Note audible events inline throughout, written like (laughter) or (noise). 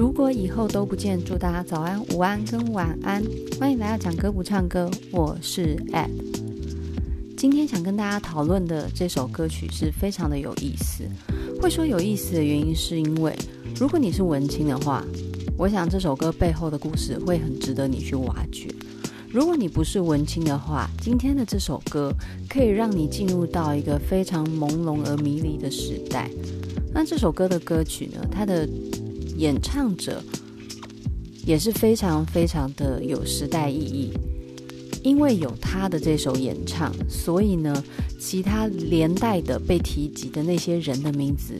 如果以后都不见，祝大家早安、午安跟晚安。欢迎来到讲歌不唱歌，我是 App。今天想跟大家讨论的这首歌曲是非常的有意思。会说有意思的原因，是因为如果你是文青的话，我想这首歌背后的故事会很值得你去挖掘。如果你不是文青的话，今天的这首歌可以让你进入到一个非常朦胧而迷离的时代。那这首歌的歌曲呢，它的演唱者也是非常非常的有时代意义，因为有他的这首演唱，所以呢，其他连带的被提及的那些人的名字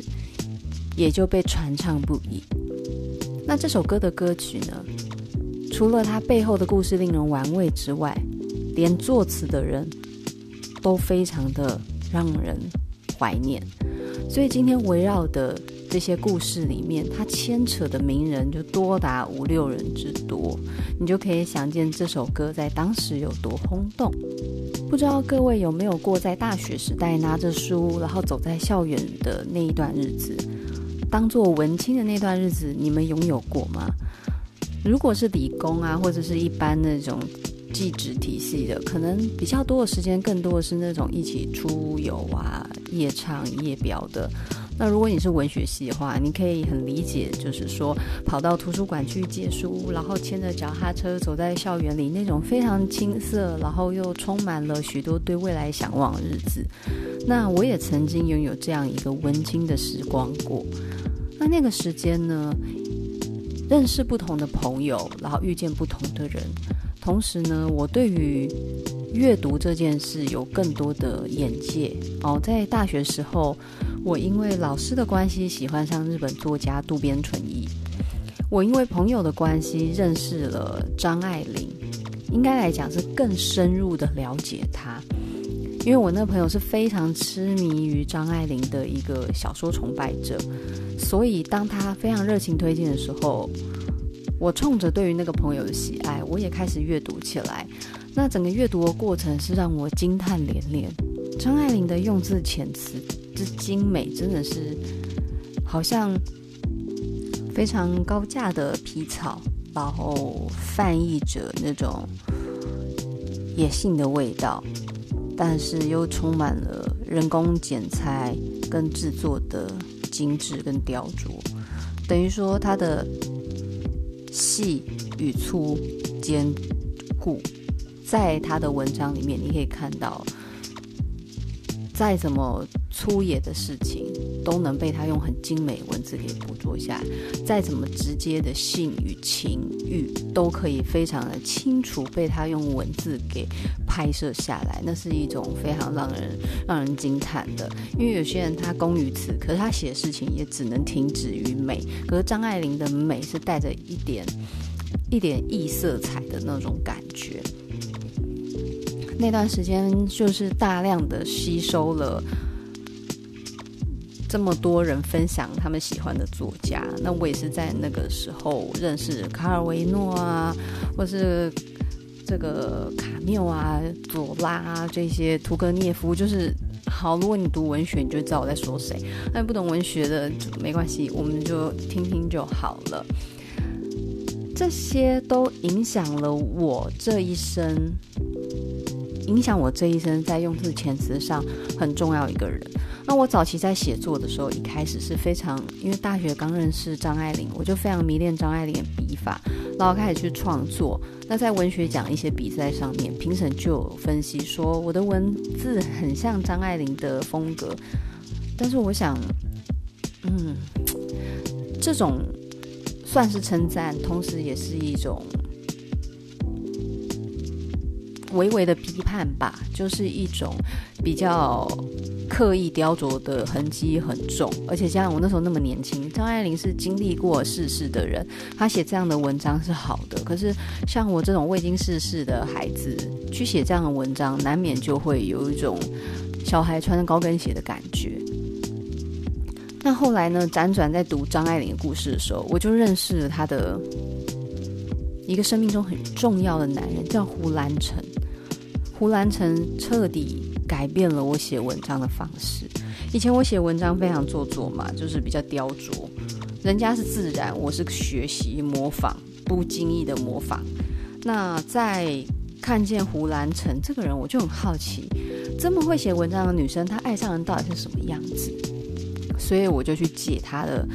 也就被传唱不已。那这首歌的歌曲呢，除了它背后的故事令人玩味之外，连作词的人都非常的让人怀念。所以今天围绕的。这些故事里面，它牵扯的名人就多达五六人之多，你就可以想见这首歌在当时有多轰动。不知道各位有没有过在大学时代拿着书，然后走在校园的那一段日子，当做文青的那段日子，你们拥有过吗？如果是理工啊，或者是一般那种技职体系的，可能比较多的时间，更多的是那种一起出游啊、夜唱夜飙的。那如果你是文学系的话，你可以很理解，就是说跑到图书馆去借书，然后牵着脚踏车走在校园里那种非常青涩，然后又充满了许多对未来向往的日子。那我也曾经拥有这样一个文青的时光过。那那个时间呢，认识不同的朋友，然后遇见不同的人，同时呢，我对于阅读这件事有更多的眼界。哦，在大学时候。我因为老师的关系喜欢上日本作家渡边淳一，我因为朋友的关系认识了张爱玲，应该来讲是更深入的了解她，因为我那朋友是非常痴迷于张爱玲的一个小说崇拜者，所以当他非常热情推荐的时候，我冲着对于那个朋友的喜爱，我也开始阅读起来。那整个阅读的过程是让我惊叹连连，张爱玲的用字遣词。精美真的是好像非常高价的皮草，然后翻译着那种野性的味道，但是又充满了人工剪裁跟制作的精致跟雕琢，等于说它的细与粗兼顾，在他的文章里面你可以看到，再怎么。粗野的事情都能被他用很精美文字给捕捉下来，再怎么直接的性与情欲都可以非常的清楚被他用文字给拍摄下来，那是一种非常让人让人惊叹的。因为有些人他工于此，可是他写的事情也只能停止于美。可是张爱玲的美是带着一点一点异色彩的那种感觉。那段时间就是大量的吸收了。这么多人分享他们喜欢的作家，那我也是在那个时候认识卡尔维诺啊，或是这个卡缪啊、左拉啊这些，屠格涅夫。就是好，如果你读文学，你就知道我在说谁。那不懂文学的没关系，我们就听听就好了。这些都影响了我这一生，影响我这一生在用字遣词上很重要一个人。那我早期在写作的时候，一开始是非常，因为大学刚认识张爱玲，我就非常迷恋张爱玲的笔法，然后开始去创作。那在文学奖一些比赛上面，评审就有分析说我的文字很像张爱玲的风格，但是我想，嗯，这种算是称赞，同时也是一种微微的批判吧，就是一种比较。刻意雕琢的痕迹很重，而且加上我那时候那么年轻，张爱玲是经历过世事的人，她写这样的文章是好的。可是像我这种未经世事的孩子去写这样的文章，难免就会有一种小孩穿着高跟鞋的感觉。那后来呢，辗转在读张爱玲的故事的时候，我就认识了她的一个生命中很重要的男人，叫胡兰成。胡兰成彻底。改变了我写文章的方式。以前我写文章非常做作嘛，就是比较雕琢。人家是自然，我是学习模仿，不经意的模仿。那在看见胡兰成这个人，我就很好奇，这么会写文章的女生，她爱上人到底是什么样子？所以我就去借她的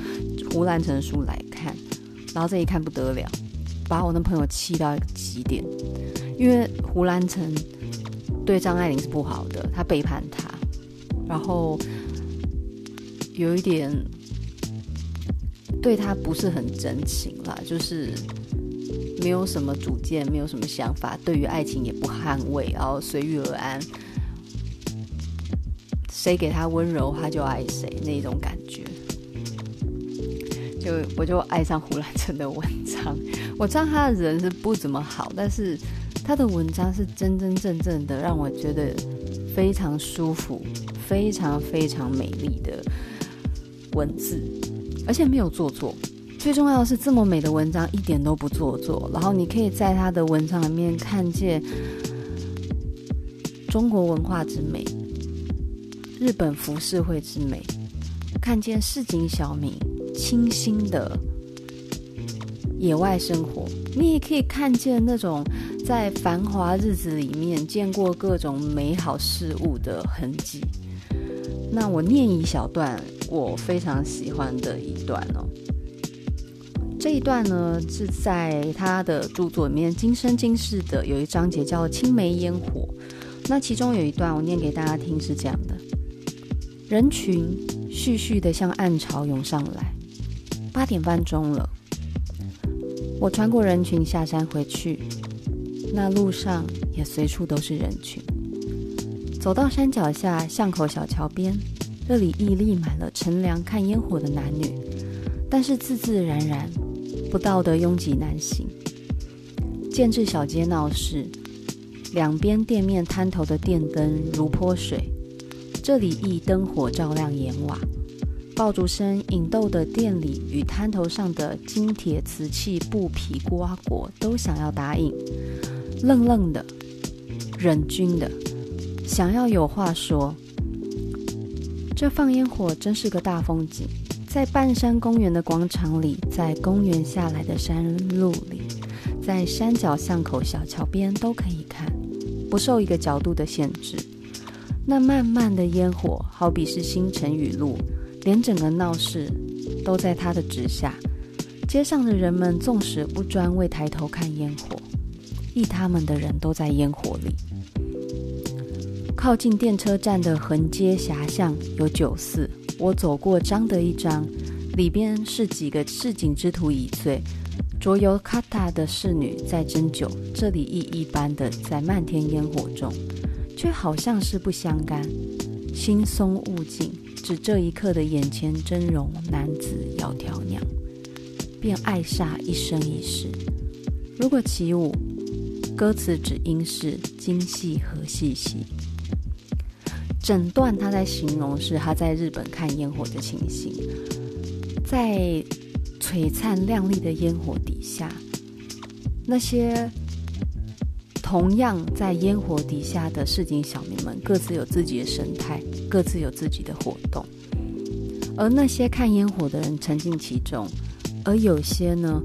胡兰成书来看，然后这一看不得了，把我那朋友气到极点，因为胡兰成对张爱玲是不好的，他背叛她，然后有一点。对她不是很真情啦，就是没有什么主见，没有什么想法，对于爱情也不捍卫，然后随遇而安，谁给他温柔他就爱谁那种感觉，就我就爱上胡兰成的文章。我知道他的人是不怎么好，但是他的文章是真真正正的让我觉得非常舒服，非常非常美丽的文字。而且没有做作，最重要的是这么美的文章一点都不做作。然后你可以在他的文章里面看见中国文化之美，日本浮世绘之美，看见市井小民清新的野外生活。你也可以看见那种在繁华日子里面见过各种美好事物的痕迹。那我念一小段。我非常喜欢的一段哦，这一段呢是在他的著作里面《今生今世》的有一章节叫《青梅烟火》，那其中有一段我念给大家听是这样的：人群徐徐的向暗潮涌上来，八点半钟了，我穿过人群下山回去，那路上也随处都是人群，走到山脚下巷口小桥边。这里屹立满了乘凉看烟火的男女，但是自自然然，不道德拥挤难行。建制小街闹市，两边店面摊头的电灯如泼水，这里亦灯火照亮檐瓦，爆竹声引逗的店里与摊头上的金铁瓷器布匹瓜果都想要答应，愣愣的，忍君的，想要有话说。这放烟火真是个大风景，在半山公园的广场里，在公园下来的山路里，在山脚巷口小桥边都可以看，不受一个角度的限制。那漫漫的烟火，好比是星辰雨露，连整个闹市都在它的指下。街上的人们纵使不专为抬头看烟火，亦他们的人都在烟火里。靠近电车站的横街狭巷有酒肆，我走过张得一张，里边是几个市井之徒已醉，着尤卡塔的侍女在斟酒。这里亦一般的在漫天烟火中，却好像是不相干。心松物静，只这一刻的眼前真容男子窈窕娘，便爱煞一生一世。如果起舞，歌词只应是今夕何夕兮。整段他在形容是他在日本看烟火的情形，在璀璨亮丽的烟火底下，那些同样在烟火底下的市井小民们，各自有自己的神态，各自有自己的活动，而那些看烟火的人沉浸其中，而有些呢，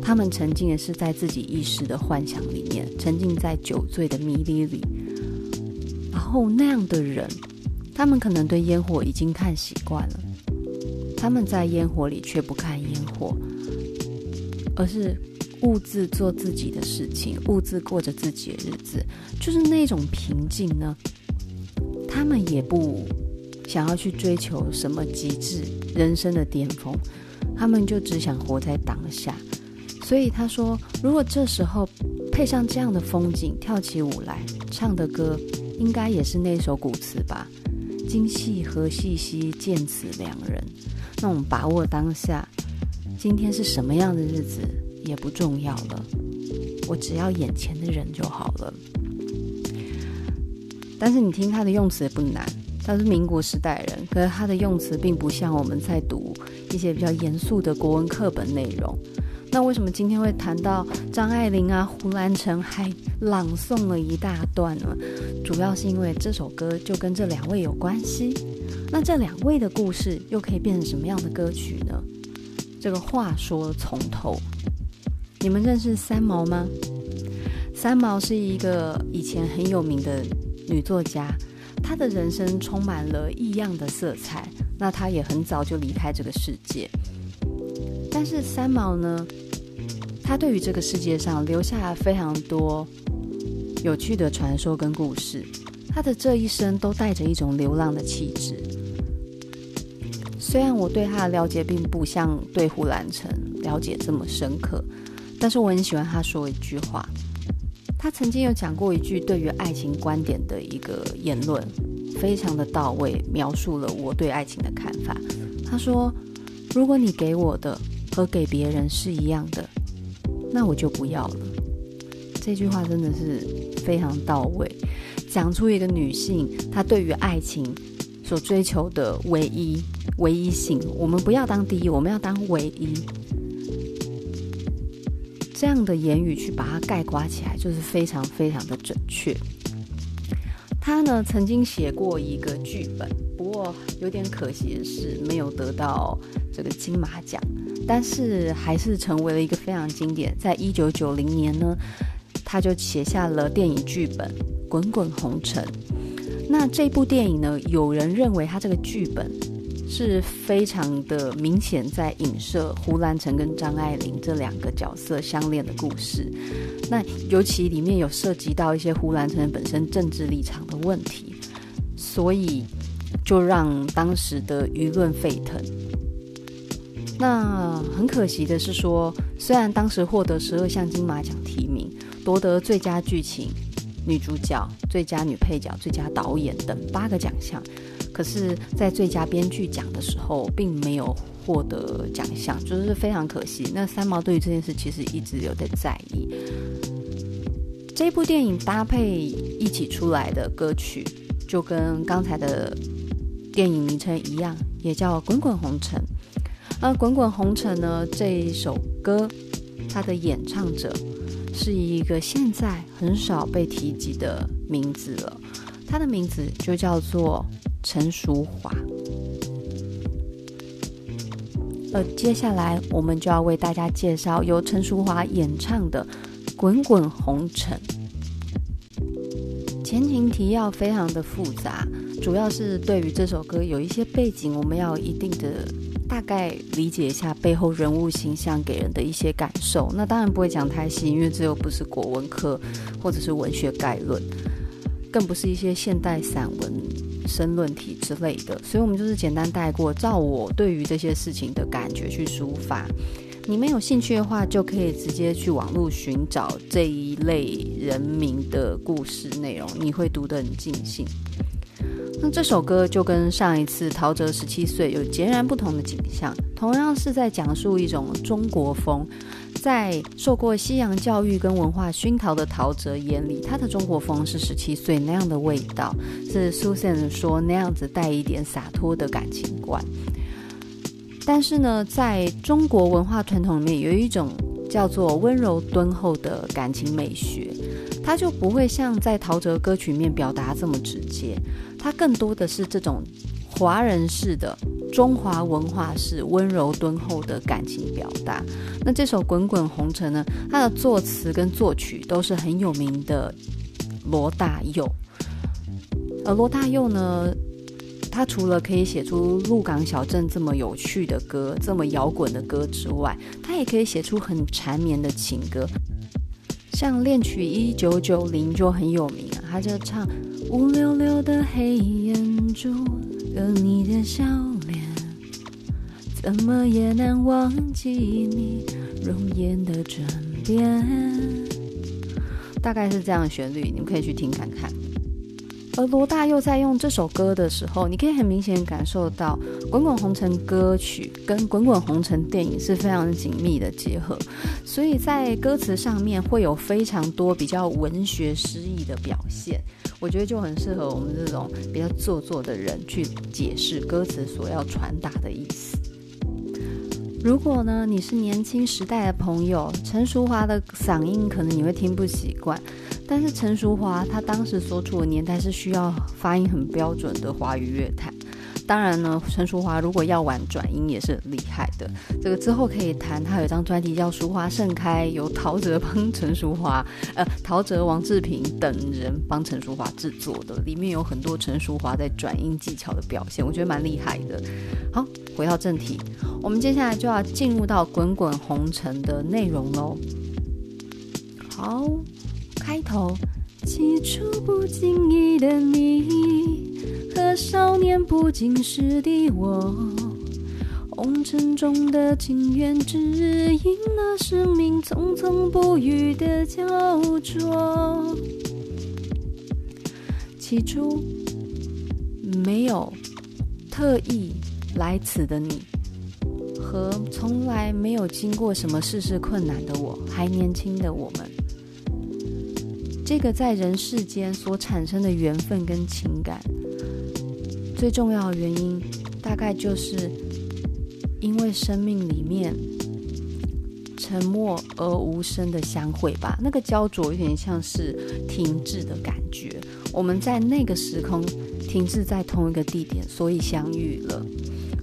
他们沉浸的是在自己意识的幻想里面，沉浸在酒醉的迷离里。然后那样的人，他们可能对烟火已经看习惯了，他们在烟火里却不看烟火，而是兀自做自己的事情，兀自过着自己的日子，就是那种平静呢。他们也不想要去追求什么极致人生的巅峰，他们就只想活在当下。所以他说，如果这时候配上这样的风景，跳起舞来，唱的歌。应该也是那首古词吧？今夕何夕兮，见此两人。那我们把握当下，今天是什么样的日子也不重要了，我只要眼前的人就好了。但是你听他的用词也不难，他是民国时代人，可是他的用词并不像我们在读一些比较严肃的国文课本内容。那为什么今天会谈到张爱玲啊、胡兰成还朗诵了一大段呢？主要是因为这首歌就跟这两位有关系。那这两位的故事又可以变成什么样的歌曲呢？这个话说从头，你们认识三毛吗？三毛是一个以前很有名的女作家，她的人生充满了异样的色彩。那她也很早就离开这个世界，但是三毛呢，她对于这个世界上留下了非常多有趣的传说跟故事。她的这一生都带着一种流浪的气质。虽然我对她的了解并不像对胡兰成了解这么深刻，但是我很喜欢他说一句话。他曾经有讲过一句对于爱情观点的一个言论。非常的到位，描述了我对爱情的看法。他说：“如果你给我的和给别人是一样的，那我就不要了。”这句话真的是非常到位，讲出一个女性她对于爱情所追求的唯一、唯一性。我们不要当第一，我们要当唯一。这样的言语去把它概括起来，就是非常非常的准确。他呢曾经写过一个剧本，不过有点可惜的是没有得到这个金马奖，但是还是成为了一个非常经典。在一九九零年呢，他就写下了电影剧本《滚滚红尘》。那这部电影呢，有人认为他这个剧本。是非常的明显，在影射胡兰成跟张爱玲这两个角色相恋的故事。那尤其里面有涉及到一些胡兰成本身政治立场的问题，所以就让当时的舆论沸腾。那很可惜的是说，虽然当时获得十二项金马奖提名，夺得最佳剧情、女主角、最佳女配角、最佳导演等八个奖项。可是，在最佳编剧奖的时候，并没有获得奖项，就是非常可惜。那三毛对于这件事其实一直有在在意。这部电影搭配一起出来的歌曲，就跟刚才的电影名称一样，也叫《滚滚红尘》。那《滚滚红尘》呢，这一首歌，它的演唱者是一个现在很少被提及的名字了，它的名字就叫做。陈淑华，而接下来我们就要为大家介绍由陈淑华演唱的《滚滚红尘》。前情提要非常的复杂，主要是对于这首歌有一些背景，我们要一定的大概理解一下背后人物形象给人的一些感受。那当然不会讲太细，因为这又不是国文课或者是文学概论，更不是一些现代散文。申论题之类的，所以我们就是简单带过，照我对于这些事情的感觉去抒发。你们有兴趣的话，就可以直接去网络寻找这一类人名的故事内容，你会读得很尽兴。那这首歌就跟上一次陶喆十七岁有截然不同的景象，同样是在讲述一种中国风。在受过西洋教育跟文化熏陶的陶喆眼里，他的中国风是十七岁那样的味道，是 Susan 说那样子带一点洒脱的感情观。但是呢，在中国文化传统里面，有一种叫做温柔敦厚的感情美学，它就不会像在陶喆歌曲里面表达这么直接，它更多的是这种华人式的。中华文化是温柔敦厚的感情表达。那这首《滚滚红尘》呢，它的作词跟作曲都是很有名的罗大佑。而罗大佑呢，他除了可以写出《鹿港小镇》这么有趣的歌、这么摇滚的歌之外，他也可以写出很缠绵的情歌。像《恋曲一九九零》就很有名啊，他就唱乌溜溜的黑眼珠和你的笑脸。怎么也难忘记你容颜的转变，大概是这样的旋律，你们可以去听看看。而罗大佑在用这首歌的时候，你可以很明显感受到《滚滚红尘》歌曲跟《滚滚红尘》电影是非常紧密的结合，所以在歌词上面会有非常多比较文学诗意的表现。我觉得就很适合我们这种比较做作的人去解释歌词所要传达的意思。如果呢，你是年轻时代的朋友，陈淑华的嗓音可能你会听不习惯。但是陈淑华她当时所处的年代是需要发音很标准的华语乐坛，当然呢，陈淑华如果要玩转音也是很厉害的。这个之后可以谈，他有一张专辑叫《淑樺盛开》，由陶喆帮陈淑华，(laughs) 呃，陶喆、王志平等人帮陈淑华制作的，里面有很多陈淑华在转音技巧的表现，我觉得蛮厉害的。好，回到正题，我们接下来就要进入到《滚滚红尘》的内容喽。好，开头，起初不经意的你。和少年不经事的我，红尘中的情缘，只因那生命匆匆不语的焦灼。起初没有特意来此的你，和从来没有经过什么世事困难的我，还年轻的我们，这个在人世间所产生的缘分跟情感。最重要的原因，大概就是因为生命里面沉默而无声的相会吧。那个焦灼有点像是停滞的感觉。我们在那个时空停滞在同一个地点，所以相遇了。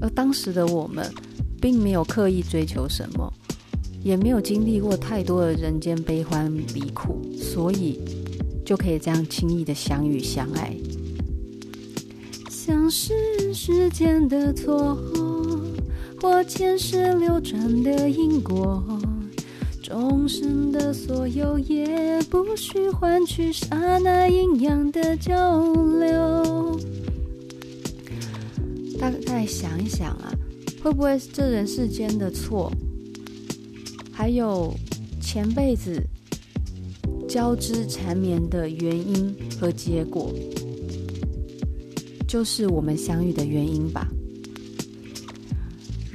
而当时的我们，并没有刻意追求什么，也没有经历过太多的人间悲欢离苦，所以就可以这样轻易的相遇相爱。像是时间的错，或前世流转的因果，终生的所有也不需换取刹那阴阳的交流。大概想一想啊，会不会是这人世间的错，还有前辈子交织缠绵的原因和结果？就是我们相遇的原因吧。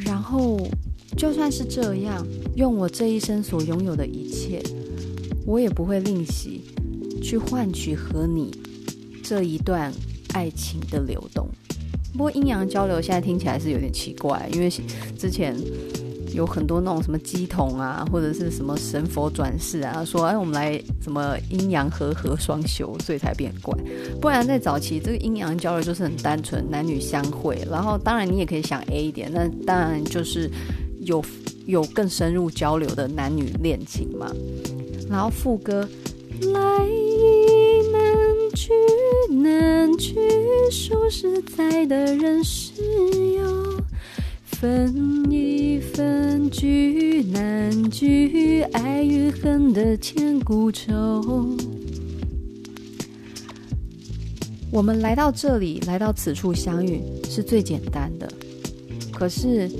然后，就算是这样，用我这一生所拥有的一切，我也不会吝惜去换取和你这一段爱情的流动。不过，阴阳交流现在听起来是有点奇怪，因为之前。有很多那种什么鸡童啊，或者是什么神佛转世啊，说哎，我们来什么阴阳和合双修，所以才变怪。不然在早期，这个阴阳交流就是很单纯，男女相会。然后当然你也可以想 A 一点，那当然就是有有更深入交流的男女恋情嘛。然后副歌来意难去难去，数十载的人世有。分一分聚难聚，爱与恨的千古愁。我们来到这里，来到此处相遇是最简单的。可是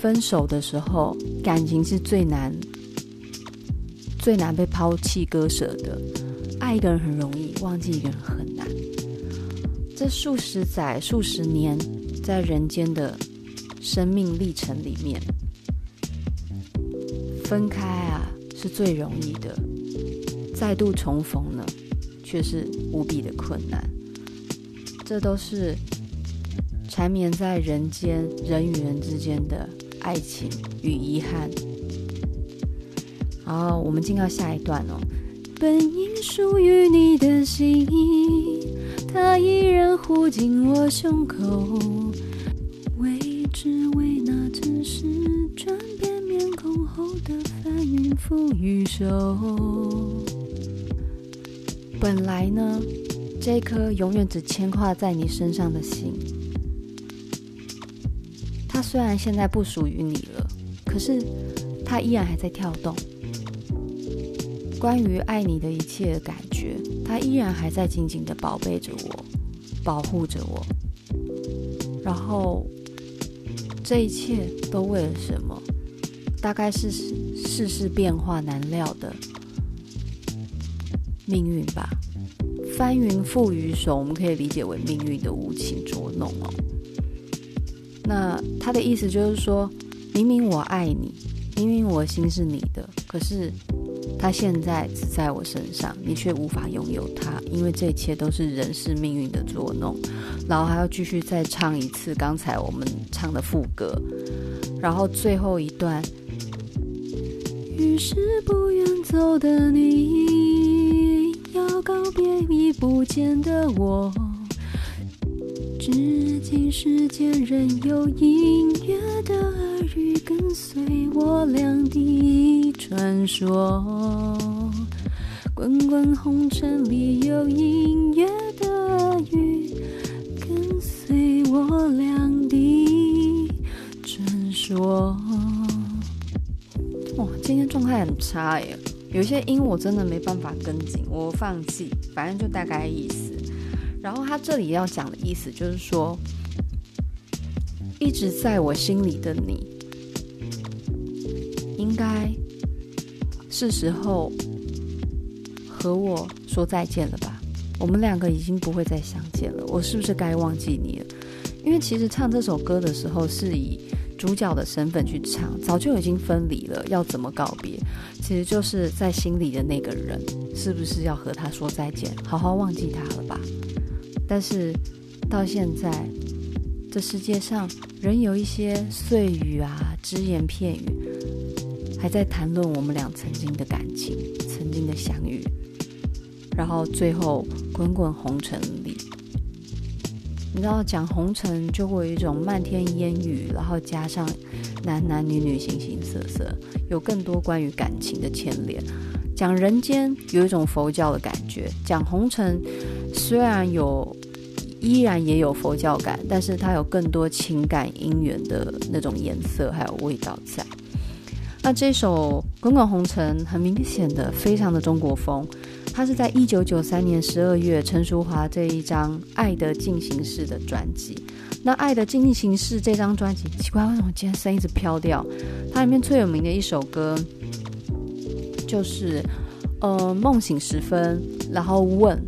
分手的时候，感情是最难、最难被抛弃割舍的。爱一个人很容易，忘记一个人很难。这数十载、数十年。在人间的生命历程里面，分开啊是最容易的，再度重逢呢，却是无比的困难。这都是缠绵在人间人与人之间的爱情与遗憾。好，我们进到下一段哦。本应属于你的心，它依然护紧我胸口。是为那只是转变面孔后的翻云覆雨手。本来呢，这颗永远只牵挂在你身上的心，它虽然现在不属于你了，可是它依然还在跳动。关于爱你的一切的感觉，它依然还在紧紧的宝贝着我，保护着我。然后，这一切都为了什么？大概是世事变化难料的命运吧。翻云覆雨手，我们可以理解为命运的无情捉弄哦。那他的意思就是说，明明我爱你，明明我心是你的，可是他现在只在我身上，你却无法拥有他，因为这一切都是人世命运的捉弄。然后还要继续再唱一次刚才我们唱的副歌，然后最后一段。于是不愿走的你，要告别已不见的我，至今世间仍有音乐的耳语，跟随我俩的传说。滚滚红尘里有音乐的耳语，跟随我两地传说。哇，今天状态很差耶，有些音我真的没办法跟紧，我放弃，反正就大概意思。然后他这里要讲的意思就是说，一直在我心里的你，是时候和我说再见了吧？我们两个已经不会再相见了，我是不是该忘记你了？因为其实唱这首歌的时候是以。主角的身份去唱，早就已经分离了，要怎么告别？其实就是在心里的那个人，是不是要和他说再见，好好忘记他了吧？但是到现在，这世界上仍有一些碎语啊，只言片语，还在谈论我们俩曾经的感情，曾经的相遇，然后最后滚滚红尘里。你知道讲红尘就会有一种漫天烟雨，然后加上男男女女形形色色，有更多关于感情的牵连。讲人间有一种佛教的感觉，讲红尘虽然有依然也有佛教感，但是它有更多情感姻缘的那种颜色还有味道在。那这首《滚滚红尘》很明显的非常的中国风。它是在一九九三年十二月，陈淑樺这一张《爱的进行式》的专辑。那《爱的进行式》这张专辑，奇怪为什么今天声音一直飘掉？它里面最有名的一首歌，就是呃梦醒时分，然后问《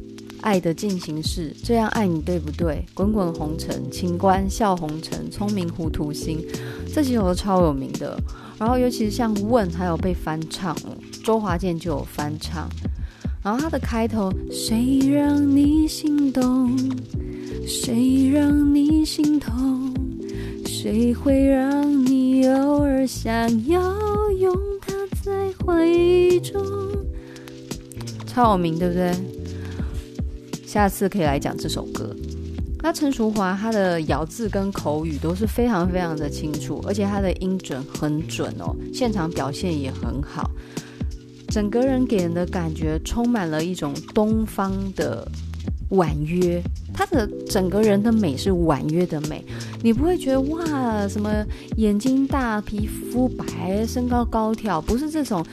爱的进行式》，这样爱你对不对？滚滚红尘，情关笑红尘，聪明糊涂心，这几首都超有名的。然后尤其是像问，还有被翻唱，周华健就有翻唱。然后它的开头，谁让你心动？谁让你心痛？谁会让你偶尔想要拥他在怀中？超有名，对不对？下次可以来讲这首歌。那陈淑华她的咬字跟口语都是非常非常的清楚，而且她的音准很准哦，现场表现也很好。整个人给人的感觉充满了一种东方的婉约，他的整个人的美是婉约的美，你不会觉得哇，什么眼睛大、皮肤白、身高高挑，不是这种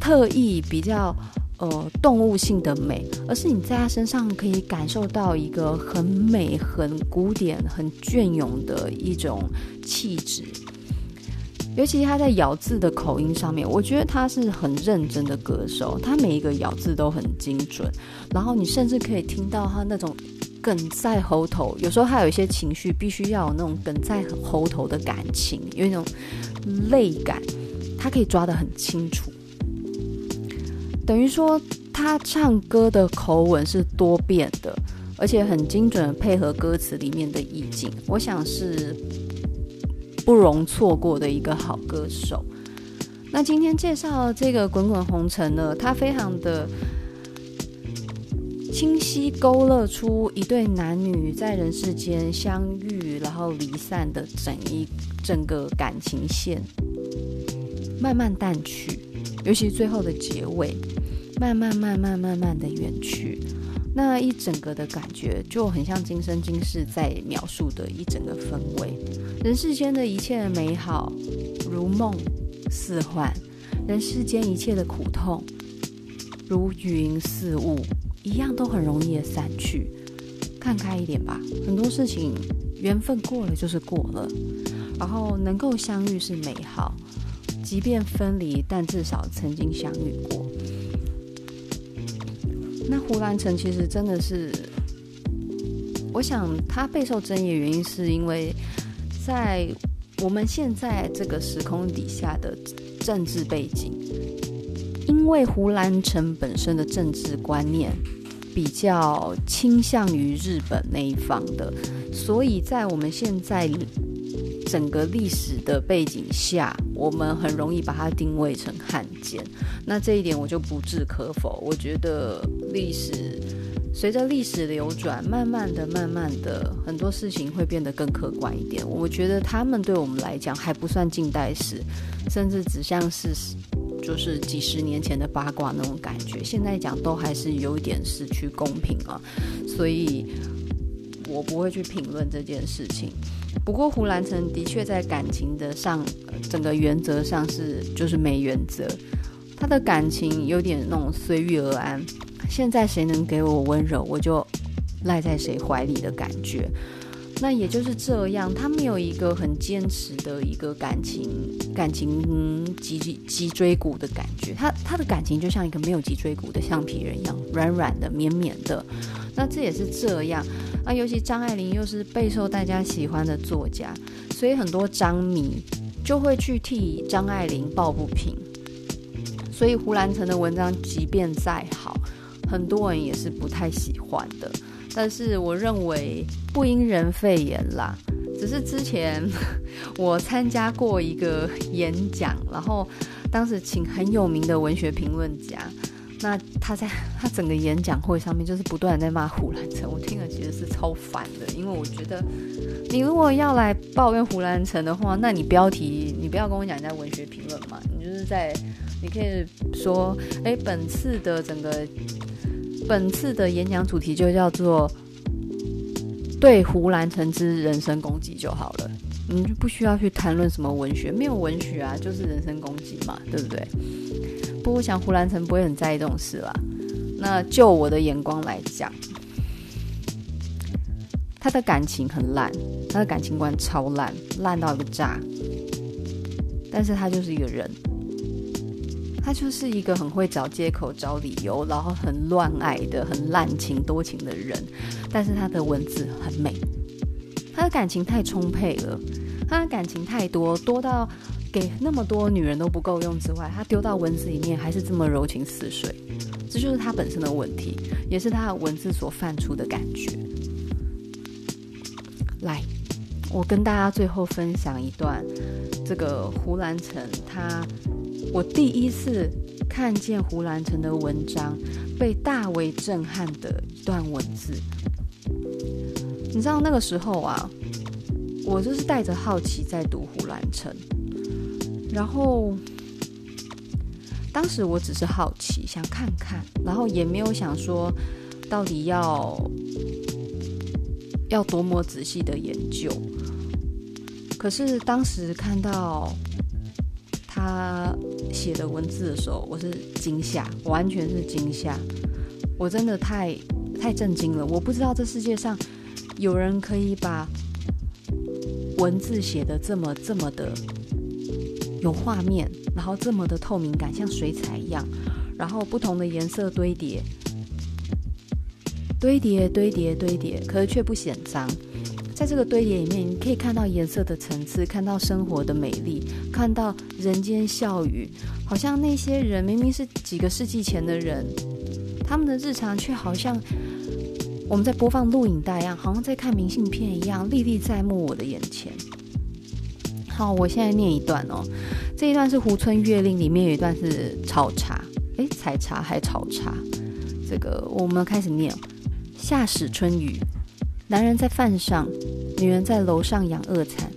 特意比较呃动物性的美，而是你在他身上可以感受到一个很美、很古典、很隽永的一种气质。尤其他在咬字的口音上面，我觉得他是很认真的歌手，他每一个咬字都很精准，然后你甚至可以听到他那种梗在喉头，有时候他有一些情绪必须要有那种梗在喉头的感情，有一种泪感，他可以抓得很清楚，等于说他唱歌的口吻是多变的，而且很精准的配合歌词里面的意境，我想是。不容错过的一个好歌手。那今天介绍这个《滚滚红尘》呢，它非常的清晰，勾勒出一对男女在人世间相遇，然后离散的整一整个感情线，慢慢淡去，尤其最后的结尾，慢慢慢慢慢慢的远去。那一整个的感觉就很像今生今世在描述的一整个氛围，人世间的一切的美好如梦似幻，人世间一切的苦痛如云似雾，一样都很容易的散去。看开一点吧，很多事情缘分过了就是过了，然后能够相遇是美好，即便分离，但至少曾经相遇过。那胡兰成其实真的是，我想他备受争议的原因是因为，在我们现在这个时空底下的政治背景，因为胡兰成本身的政治观念比较倾向于日本那一方的，所以在我们现在整个历史的背景下，我们很容易把它定位成汉奸。那这一点我就不置可否。我觉得历史随着历史流转，慢慢的、慢慢的，很多事情会变得更客观一点。我觉得他们对我们来讲还不算近代史，甚至只像是就是几十年前的八卦那种感觉。现在讲都还是有点失去公平啊，所以我不会去评论这件事情。不过胡兰成的确在感情的上，整个原则上是就是没原则，他的感情有点那种随遇而安。现在谁能给我温柔，我就赖在谁怀里的感觉。那也就是这样，他没有一个很坚持的一个感情，感情脊脊脊椎骨的感觉。他他的感情就像一个没有脊椎骨的橡皮人一样，软软的、绵绵的。那这也是这样。啊，尤其张爱玲又是备受大家喜欢的作家，所以很多张迷就会去替张爱玲抱不平。所以胡兰成的文章即便再好，很多人也是不太喜欢的，但是我认为不因人废言啦。只是之前 (laughs) 我参加过一个演讲，然后当时请很有名的文学评论家，那他在他整个演讲会上面就是不断在骂胡兰成，我听了其实是超烦的，因为我觉得你如果要来抱怨胡兰成的话，那你标题你不要跟我讲你在文学评论嘛，你就是在你可以说，哎，本次的整个。本次的演讲主题就叫做“对胡兰成之人身攻击”就好了，你就不需要去谈论什么文学，没有文学啊，就是人身攻击嘛，对不对？不过我想胡兰成不会很在意这种事啦。那就我的眼光来讲，他的感情很烂，他的感情观超烂，烂到一个炸。但是他就是一个人。他就是一个很会找借口、找理由，然后很乱爱的、很滥情多情的人。但是他的文字很美，他的感情太充沛了，他的感情太多，多到给那么多女人都不够用之外，他丢到文字里面还是这么柔情似水。这就是他本身的问题，也是他的文字所泛出的感觉。来，我跟大家最后分享一段这个胡兰成他。我第一次看见胡兰成的文章，被大为震撼的一段文字。你知道那个时候啊，我就是带着好奇在读胡兰成，然后当时我只是好奇，想看看，然后也没有想说到底要要多么仔细的研究。可是当时看到。他写的文字的时候，我是惊吓，完全是惊吓，我真的太太震惊了。我不知道这世界上有人可以把文字写得这么这么的有画面，然后这么的透明感，像水彩一样，然后不同的颜色堆叠，堆叠堆叠堆叠，可是却不显脏。在这个堆叠里面，你可以看到颜色的层次，看到生活的美丽，看到人间笑语，好像那些人明明是几个世纪前的人，他们的日常却好像我们在播放录影带一样，好像在看明信片一样，历历在目我的眼前。好，我现在念一段哦，这一段是《湖村月令》里面有一段是炒茶，诶，采茶还炒茶，这个我们开始念，夏始春雨。男人在饭上，女人在楼上养恶蚕。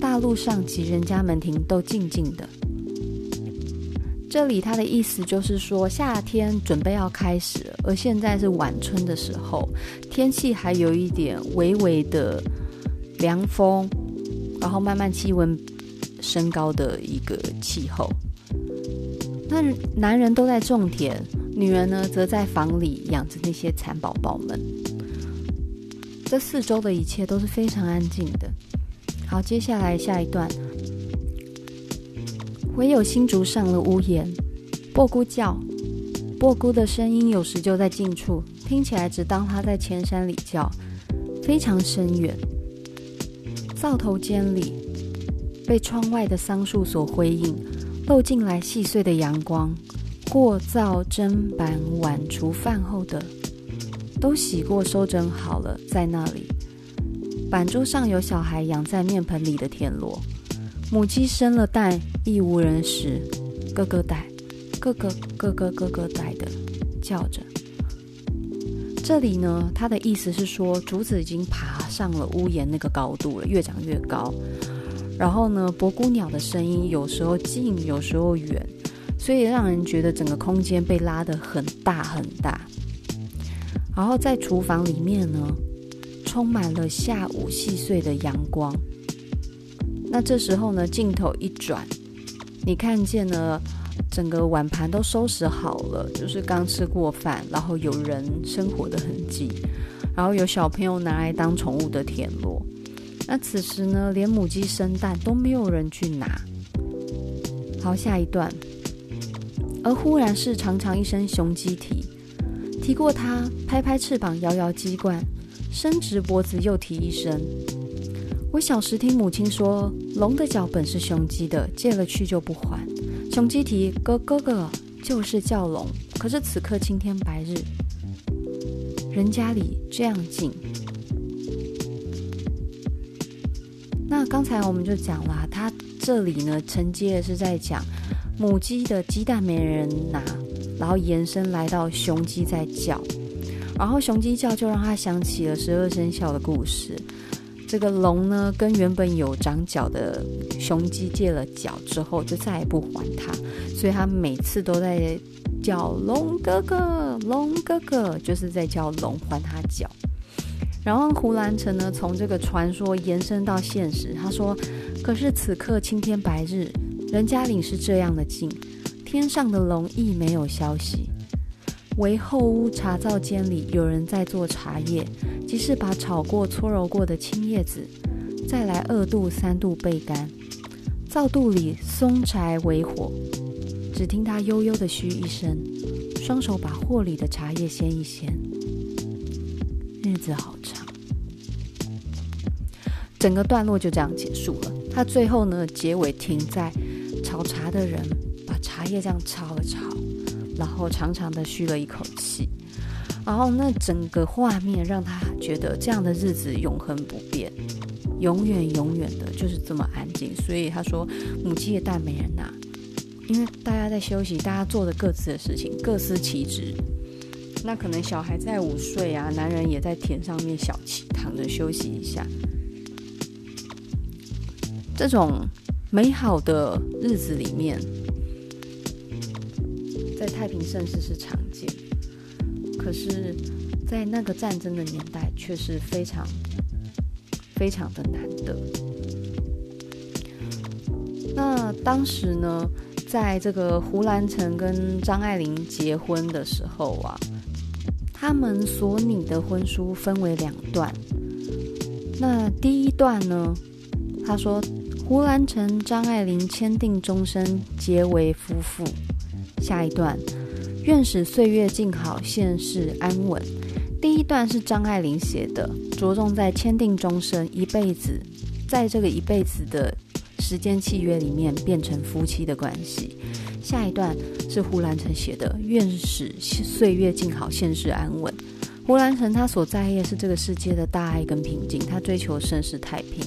大路上及人家门庭都静静的。这里他的意思就是说，夏天准备要开始，而现在是晚春的时候，天气还有一点微微的凉风，然后慢慢气温升高的一个气候。那男人都在种田，女人呢则在房里养着那些蚕宝宝们。这四周的一切都是非常安静的。好，接下来下一段，唯有新竹上了屋檐，布谷叫，布谷的声音有时就在近处，听起来只当它在千山里叫，非常深远。灶头间里，被窗外的桑树所辉映，漏进来细碎的阳光。过灶砧板碗厨饭后的。都洗过，收整好了，在那里。板桌上有小孩养在面盆里的田螺，母鸡生了蛋，亦无人食，咯咯带，咯咯咯咯咯咯带的叫着。这里呢，他的意思是说，竹子已经爬上了屋檐那个高度了，越长越高。然后呢，伯姑鸟的声音有时候近，有时候远，所以让人觉得整个空间被拉得很大很大。然后在厨房里面呢，充满了下午细碎的阳光。那这时候呢，镜头一转，你看见了。整个碗盘都收拾好了，就是刚吃过饭，然后有人生活的痕迹，然后有小朋友拿来当宠物的田螺。那此时呢，连母鸡生蛋都没有人去拿。好，下一段。而忽然是长长一声雄鸡啼，提过它，拍拍翅膀，摇摇鸡冠，伸直脖子又啼一声。我小时听母亲说，龙的脚本是雄鸡的，借了去就不还。雄鸡啼，咯咯咯，就是叫龙。可是此刻青天白日，人家里这样近。那刚才我们就讲了，他这里呢承接的是在讲母鸡的鸡蛋没人拿，然后延伸来到雄鸡在叫，然后雄鸡叫就让他想起了十二生肖的故事。这个龙呢，跟原本有长角的雄鸡借了角之后，就再也不还它，所以他每次都在叫龙哥哥，龙哥哥，就是在叫龙还他角。然后胡兰成呢，从这个传说延伸到现实，他说：“可是此刻青天白日，人家里是这样的静，天上的龙亦没有消息。”唯后屋茶灶间里有人在做茶叶，即是把炒过、搓揉过的青叶子，再来二度、三度焙干。灶肚里松柴为火，只听他悠悠的嘘一声，双手把镬里的茶叶掀一掀。日子好长，整个段落就这样结束了。他最后呢，结尾停在炒茶的人茶叶这样炒了炒。然后长长的嘘了一口气，然后那整个画面让他觉得这样的日子永恒不变，永远永远的就是这么安静。所以他说母鸡的蛋没人拿，因为大家在休息，大家做着各自的事情，各司其职。那可能小孩在午睡啊，男人也在田上面小憩，躺着休息一下。这种美好的日子里面。在太平盛世是常见，可是，在那个战争的年代却是非常非常的难得。那当时呢，在这个胡兰成跟张爱玲结婚的时候啊，他们所拟的婚书分为两段。那第一段呢，他说胡兰成、张爱玲签订终身，结为夫妇。下一段，愿使岁月静好，现世安稳。第一段是张爱玲写的，着重在签订终身，一辈子，在这个一辈子的时间契约里面变成夫妻的关系。下一段是胡兰成写的，愿使岁月静好，现世安稳。胡兰成他所在意的是这个世界的大爱跟平静，他追求盛世太平，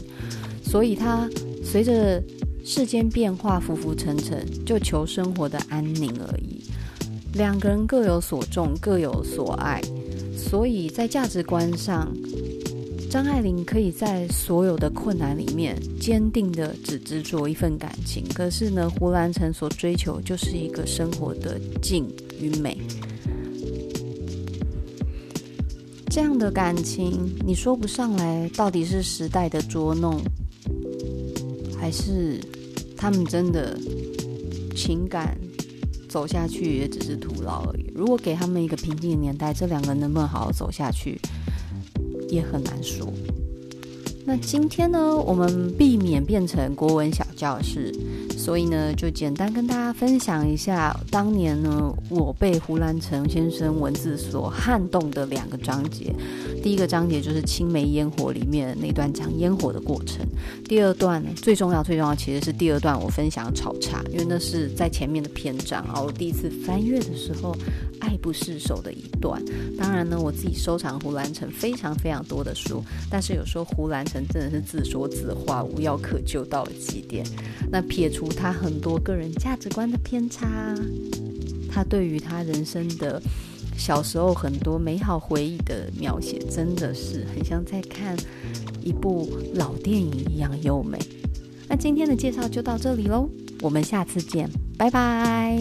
所以他随着。世间变化浮浮沉沉，就求生活的安宁而已。两个人各有所重，各有所爱，所以在价值观上，张爱玲可以在所有的困难里面坚定的只执着一份感情。可是呢，胡兰成所追求就是一个生活的静与美。这样的感情，你说不上来到底是时代的捉弄，还是？他们真的情感走下去也只是徒劳而已。如果给他们一个平静的年代，这两个能不能好好走下去，也很难说。那今天呢，我们避免变成国文小教室，所以呢，就简单跟大家分享一下当年呢，我被胡兰成先生文字所撼动的两个章节。第一个章节就是《青梅烟火》里面那段讲烟火的过程。第二段，最重要、最重要其实是第二段，我分享炒茶，因为那是在前面的篇章。啊我第一次翻阅的时候，爱不释手的一段。当然呢，我自己收藏胡兰成非常非常多的书，但是有时候胡兰成。真的是自说自话，无药可救到了极点。那撇除他很多个人价值观的偏差，他对于他人生的小时候很多美好回忆的描写，真的是很像在看一部老电影一样优美。那今天的介绍就到这里喽，我们下次见，拜拜。